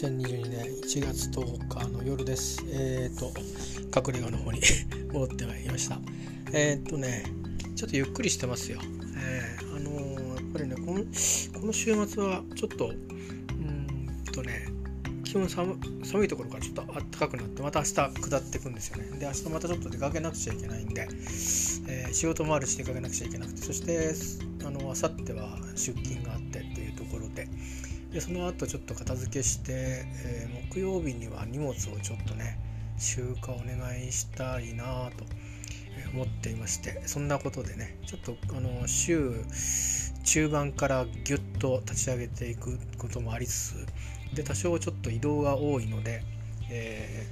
2022年1月10日の夜です。えっ、ー、と、隠れ家の方に 戻ってまいりました。えっ、ー、とね、ちょっとゆっくりしてますよ。えー、あのー、やっぱりねこの、この週末はちょっと、うんとね、気温寒寒いところからちょっと暖かくなってまた明日下っていくんですよねで明日またちょっと出かけなくちゃいけないんで、えー、仕事もあるし出かけなくちゃいけなくてそしてあの明後日は出勤があっでその後ちょっと片付けして、えー、木曜日には荷物をちょっとね集荷お願いしたいなと思っていましてそんなことでねちょっとあの週中盤からギュッと立ち上げていくこともありつつで多少ちょっと移動が多いので、え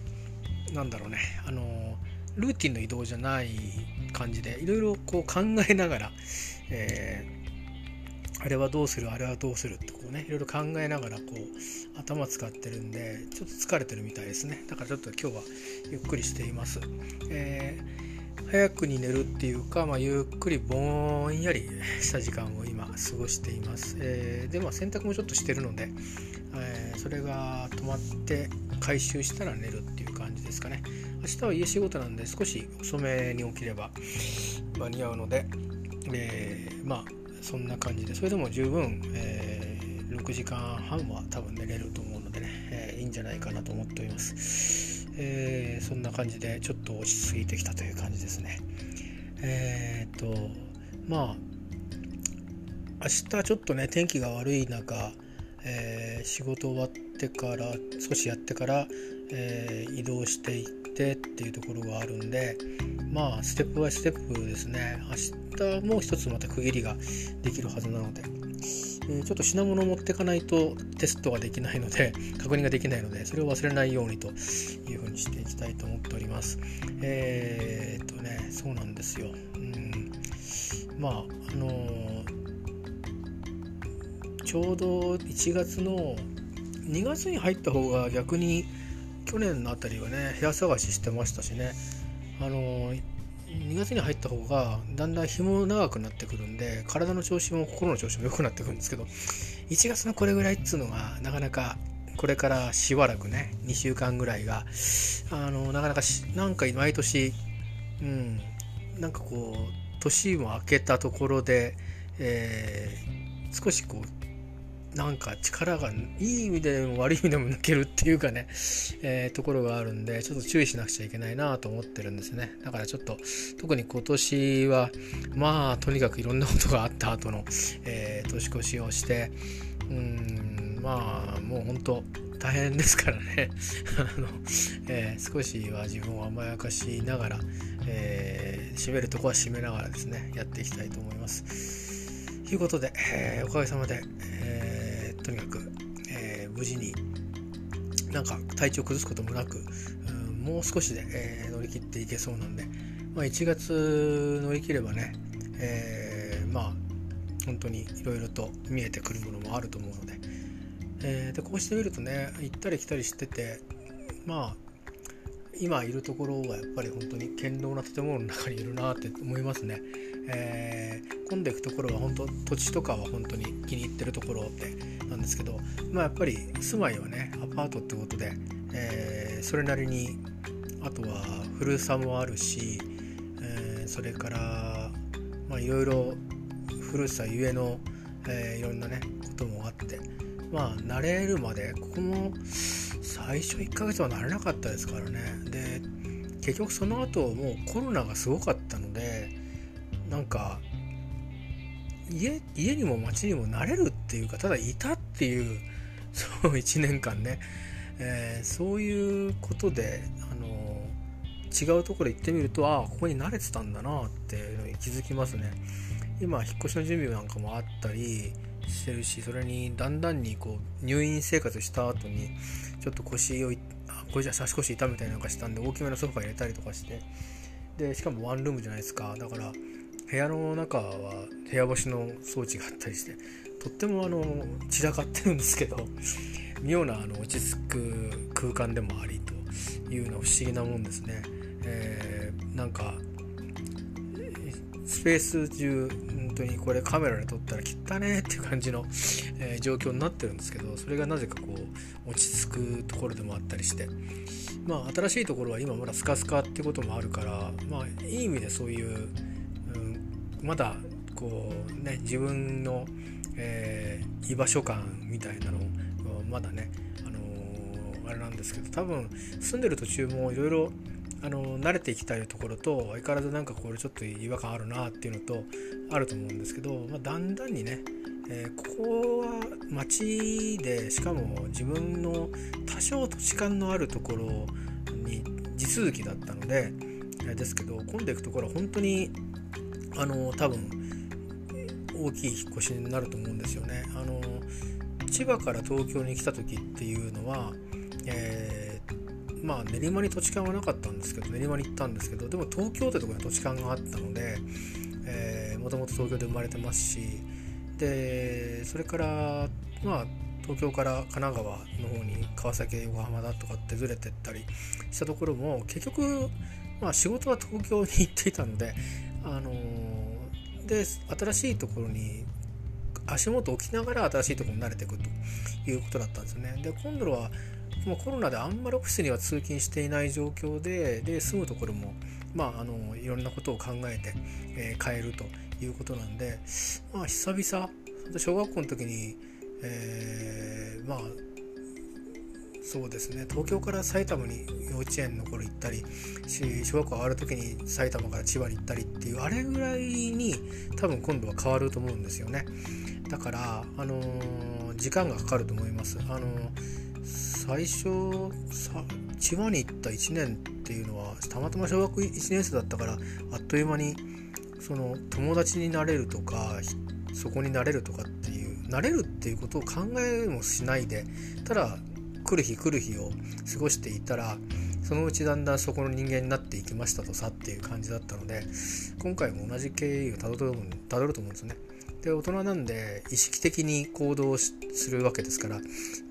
ー、なんだろうねあのルーティンの移動じゃない感じでいろいろこう考えながら、えあれはどうするあれはどうするってこうねいろいろ考えながらこう頭使ってるんでちょっと疲れてるみたいですね。だからちょっと今日はゆっくりしています、えー、早くに寝るっていうか、まあ、ゆっくりぼんやりした時間を今過ごしています、えー、でまあ洗濯もちょっとしてるので、えー、それが止まって回収したら寝るっていう感じですかね。明日は家仕事なんで少し遅めに起きれば間に合うので、え、まあそんな感じでそれでも十分、えー、6時間半は多分寝れると思うのでね、えー、いいんじゃないかなと思っております、えー、そんな感じでちょっと落ち着いてきたという感じですね。えっとまあ明日ちょっとね天気が悪い中、え仕事終わってから少しやってから、え移動していってっていうところがあるんでまあステップバイステップですね。明日もう一つまた区切りができるはずなので、えー、ちょっと品物を持ってかないとテストができないので 確認ができないのでそれを忘れないようにというふうにしていきたいと思っております。えー、っとねそうなんですよ。うん。まああのー、ちょうど1月の2月に入った方が逆に去年のあたりはね部屋探ししてましたしね。あの2月に入った方がだんだん日も長くなってくるんで体の調子も心の調子も良くなってくるんですけど1月のこれぐらいっつうのがなかなかこれからしばらくね2週間ぐらいがあのなかなかなんか毎年うんなんかこう年も明けたところで、えー、少しこうなんか力がいい意味でも悪い意味でも抜けるっていうかね、えー、ところがあるんでちょっと注意しなくちゃいけないなと思ってるんですね。だからちょっと特に今年はまあとにかくいろんなことがあった後の、えー、年越しをしてうんまあもう本当大変ですからね。あの、えー、少しは自分を甘やかしながら、えー、締めるとこは締めながらですねやっていきたいと思います。ということで、えー、おかげさまで、えーなんか体調崩すこともなく、うん、もう少しで、えー、乗り切っていけそうなんで、まあ、1月乗り切ればね、えー、まあ本当にいろいろと見えてくるものもあると思うので,、えー、でこうしてみるとね行ったり来たりしててまあ今いるところはやっぱり本当に堅牢な建物の中にいるなって思いますね。えー、混んでいくところは本当土地とかは本当に気に入ってるところでなんですけど、まあ、やっぱり住まいはねアパートってことで、えー、それなりにあとは古さもあるし、えー、それからいろいろ古さゆえの、えー、いろんなねこともあってまあ慣れるまでここも最初1ヶ月は慣れなかったですからね。で結局その後もうコロナがすごかったのでなんか家家にも街にも慣れるっていうかただいたっていう そう1年間ね、えー、そういうことで、あのー、違うところ行ってみるとああここに慣れてたんだなって気づきますね。今引っ越しの準備なんかもあったりしてるしそれにだんだんにこう入院生活した後にちょっと腰をこれじゃ足腰痛めたりなんかしたんで大きめのソファ入れたりとかして。でしかもワンルームじゃないですか。だから部屋の中は部屋干しの装置があったりしてとってもあの散らかってるんですけど妙なあの落ち着く空間でもありというのは不思議なもんですね。えー、なんかスペース中本当にこれカメラで撮ったら汚ねっていう感じの、えー、状況になってるんですけどそれがなぜかこう落ち着くところでもあったりしてまあ新しいところは今まだスカスカってこともあるからまあいい意味でそういう、うん、まだこうね自分の、えー、居場所感みたいなのをまだね、あのー、あれなんですけど多分住んでる途中もいろいろあの慣れていきたいところと相変わらずなんかこれちょっと違和感あるなっていうのとあると思うんですけど、まあ、だんだんにね、えー、ここは町でしかも自分の多少土地勘のあるところに地続きだったので、えですけど混んでいくところは本当にあの多分大きい引っ越しになると思うんですよね。あの千葉から東京に来た時っていうのは、えーまあ練馬に土地勘はなかったんですけど練馬に行ったんですけどでも東京ってとこに土地勘があったのでもともと東京で生まれてますしでそれからまあ東京から神奈川の方に川崎横浜だとかってずれてったりしたところも結局、まあ、仕事は東京に行っていたので、あのー、で新しいところに足元置きながら新しいところに慣れていくということだったんですよね。で今度はもうコロナであんまりオフィスには通勤していない状況でで住むところも、まあ、あのいろんなことを考えて、えー、変えるということなんで、まあ、久々小学校の時に、えー、まあそうですね。東京から埼玉に幼稚園の頃行ったり小学校上がる時に埼玉から千葉に行ったりっていうあれぐらいに多分今度は変わると思うんですよね。だからあのー、時間がかかると思います。あのー最初さ千葉に行った1年っていうのはたまたま小学1年生だったからあっという間にその友達になれるとかそこになれるとかっていうなれるっていうことを考えもしないでただ来る日来る日を過ごしていたらそのうちだんだんそこの人間になっていきましたとさっていう感じだったので今回も同じ経緯をたどるたどると思うんですよね。で大人なんで意識的に行動するわけですから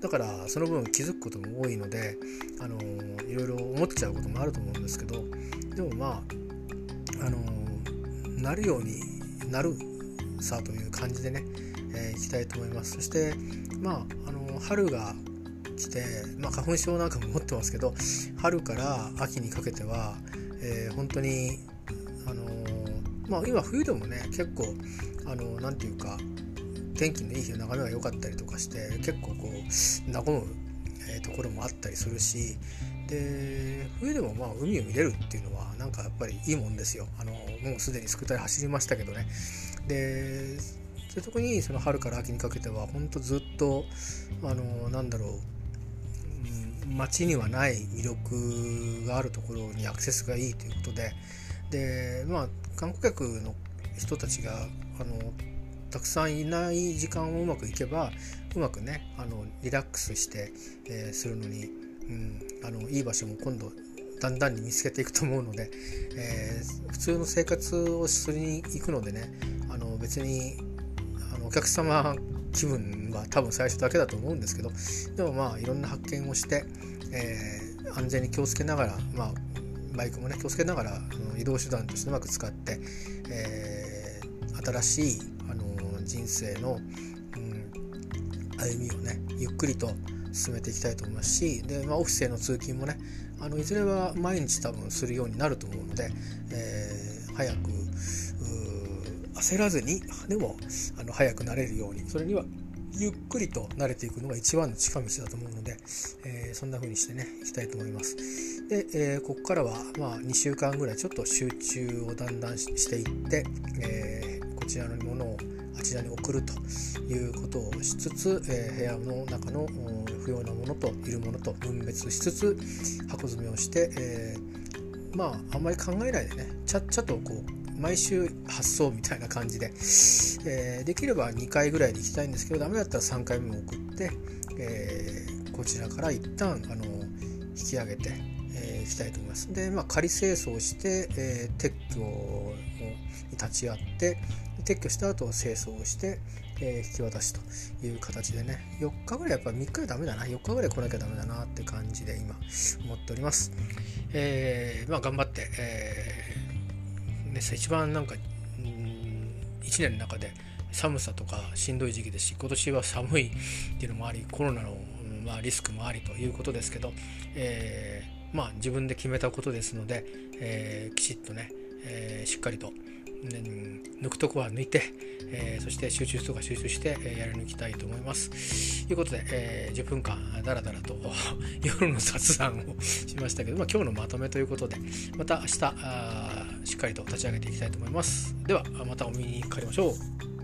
だからその分気づくことも多いのであのいろいろ思っちゃうこともあると思うんですけどでもまああのなるようになるさという感じでね、えー、いきたいと思いますそしてまああの春が来て、まあ、花粉症なんかも持ってますけど春から秋にかけては、えー、本当にあのまあ今冬でもね結構あの何て言うか天気のいい日の眺めが良かったりとかして結構こう和む、えところもあったりするしで冬でもまあ海を見れるっていうのはなんかやっぱりいいもんですよ。あのもうすでにスクーター走りましたけどね。で特にその春から秋にかけてはほんとずっとあのなんだろう街にはない魅力があるところにアクセスがいいということででまあ観光客の人たちがあのたくさんいない時間をうまくいけばうまくねあのリラックスして、えー、するのに、うん、あのいい場所も今度だんだんに見つけていくと思うので、えー、普通の生活をするに行くのでねあの別にあのお客様気分は多分最初だけだと思うんですけどでもまあいろんな発見をして、えー、安全に気をつけながら、まあ、バイクもね気をつけながら移動手段としてうまく使って、えー、新しい、あの人生の、うん、歩みをねゆっくりと進めていきたいと思いますしで、まあ、オフィスへの通勤もねあのいずれは毎日多分するようになると思うので、えー、早く焦らずにでもあの早くなれるようにそれにはゆっくりと慣れていくのが一番の近道だと思うので、えー、そんな風にしてねいきたいと思います。で、えー、ここからはまあ2週間ぐらいちょっと集中をだんだんしていって、えー、こちらのものをあちらに送るということをしつつ、え部屋の中の不要なものといるものと分別しつつ箱詰めをして、えまああんまり考えないでねちゃっちゃとこう毎週発送みたいな感じで、えー、できれば2回ぐらいで行きたいんですけどダメだったら3回目も送って、えー、こちらから一旦あの引き上げて、えー、いきたいと思います。で、まあ、仮清掃して、えー、撤去に立ち会って撤去した後清掃をして、えー、引き渡しという形でね4日ぐらいやっぱ3日はダメだな4日ぐらい来なきゃダメだなって感じで今思っております。えー、まあ頑張って、えーね、一番なんか1年の中で寒さとかしんどい時期ですし今年は寒いっていうのもありコロナの、まあ、リスクもありということですけど、えー、まあ、自分で決めたことですので、えー、きちっとね、えしっかりと、ね抜くとこは抜いて、えー、そして集中とか集中して、え、やり抜きたいと思います。ということで、えー、10分間だらだらと 夜の雑談をしましたけど、まあ、今日のまとめということでまた明日しっかりと立ち上げていきたいと思います。ではまたお見にかかりましょう。